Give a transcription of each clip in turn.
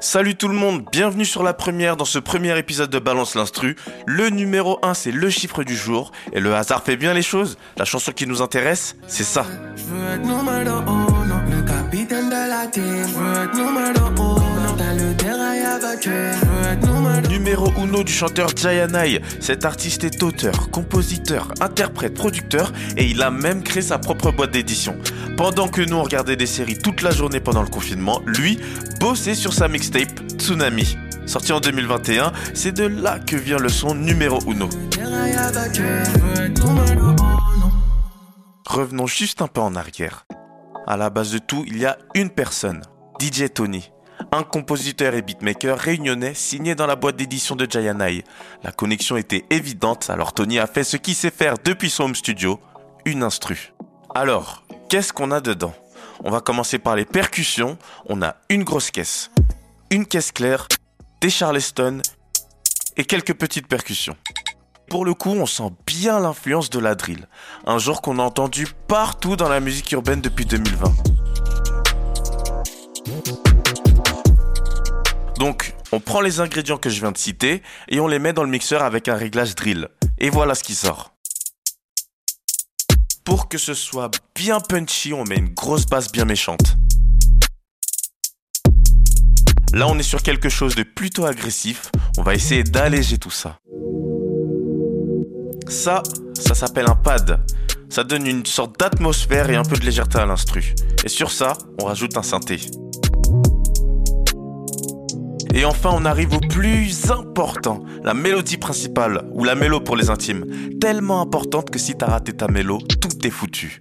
Salut tout le monde, bienvenue sur la première dans ce premier épisode de Balance l'Instru. Le numéro 1 c'est le chiffre du jour et le hasard fait bien les choses. La chanson qui nous intéresse, c'est ça. Numéro 1 du chanteur Jayanai. Cet artiste est auteur, compositeur, interprète, producteur et il a même créé sa propre boîte d'édition. Pendant que nous on regardait des séries toute la journée pendant le confinement, lui bossait sur sa mixtape Tsunami. Sorti en 2021, c'est de là que vient le son numéro 1. Revenons juste un peu en arrière. À la base de tout, il y a une personne, DJ Tony. Un compositeur et beatmaker réunionnais signé dans la boîte d'édition de Jayanai. La connexion était évidente, alors Tony a fait ce qu'il sait faire depuis son home studio, une instru. Alors, qu'est-ce qu'on a dedans? On va commencer par les percussions. On a une grosse caisse, une caisse claire, des charleston et quelques petites percussions. Pour le coup, on sent bien l'influence de la drill, un genre qu'on a entendu partout dans la musique urbaine depuis 2020. Donc, on prend les ingrédients que je viens de citer et on les met dans le mixeur avec un réglage drill. Et voilà ce qui sort. Pour que ce soit bien punchy, on met une grosse basse bien méchante. Là, on est sur quelque chose de plutôt agressif. On va essayer d'alléger tout ça. Ça, ça s'appelle un pad. Ça donne une sorte d'atmosphère et un peu de légèreté à l'instru. Et sur ça, on rajoute un synthé. Et enfin, on arrive au plus important, la mélodie principale, ou la mélo pour les intimes. Tellement importante que si t'as raté ta mélo, tout est foutu.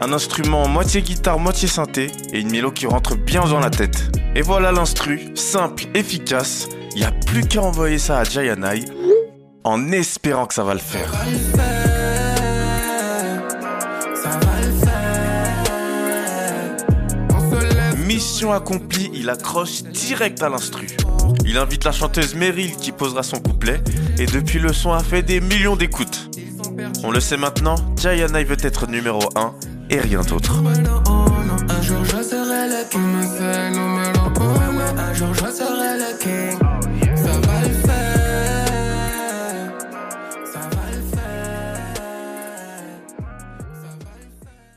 Un instrument moitié guitare, moitié synthé, et une mélo qui rentre bien dans la tête. Et voilà l'instru, simple, efficace. N'y a plus qu'à envoyer ça à Jayanai, en espérant que ça va le faire. Mission accomplie, il accroche direct à l'instru. Il invite la chanteuse Meryl qui posera son couplet et depuis le son a fait des millions d'écoutes. On le sait maintenant, Diana veut être numéro 1 et rien d'autre.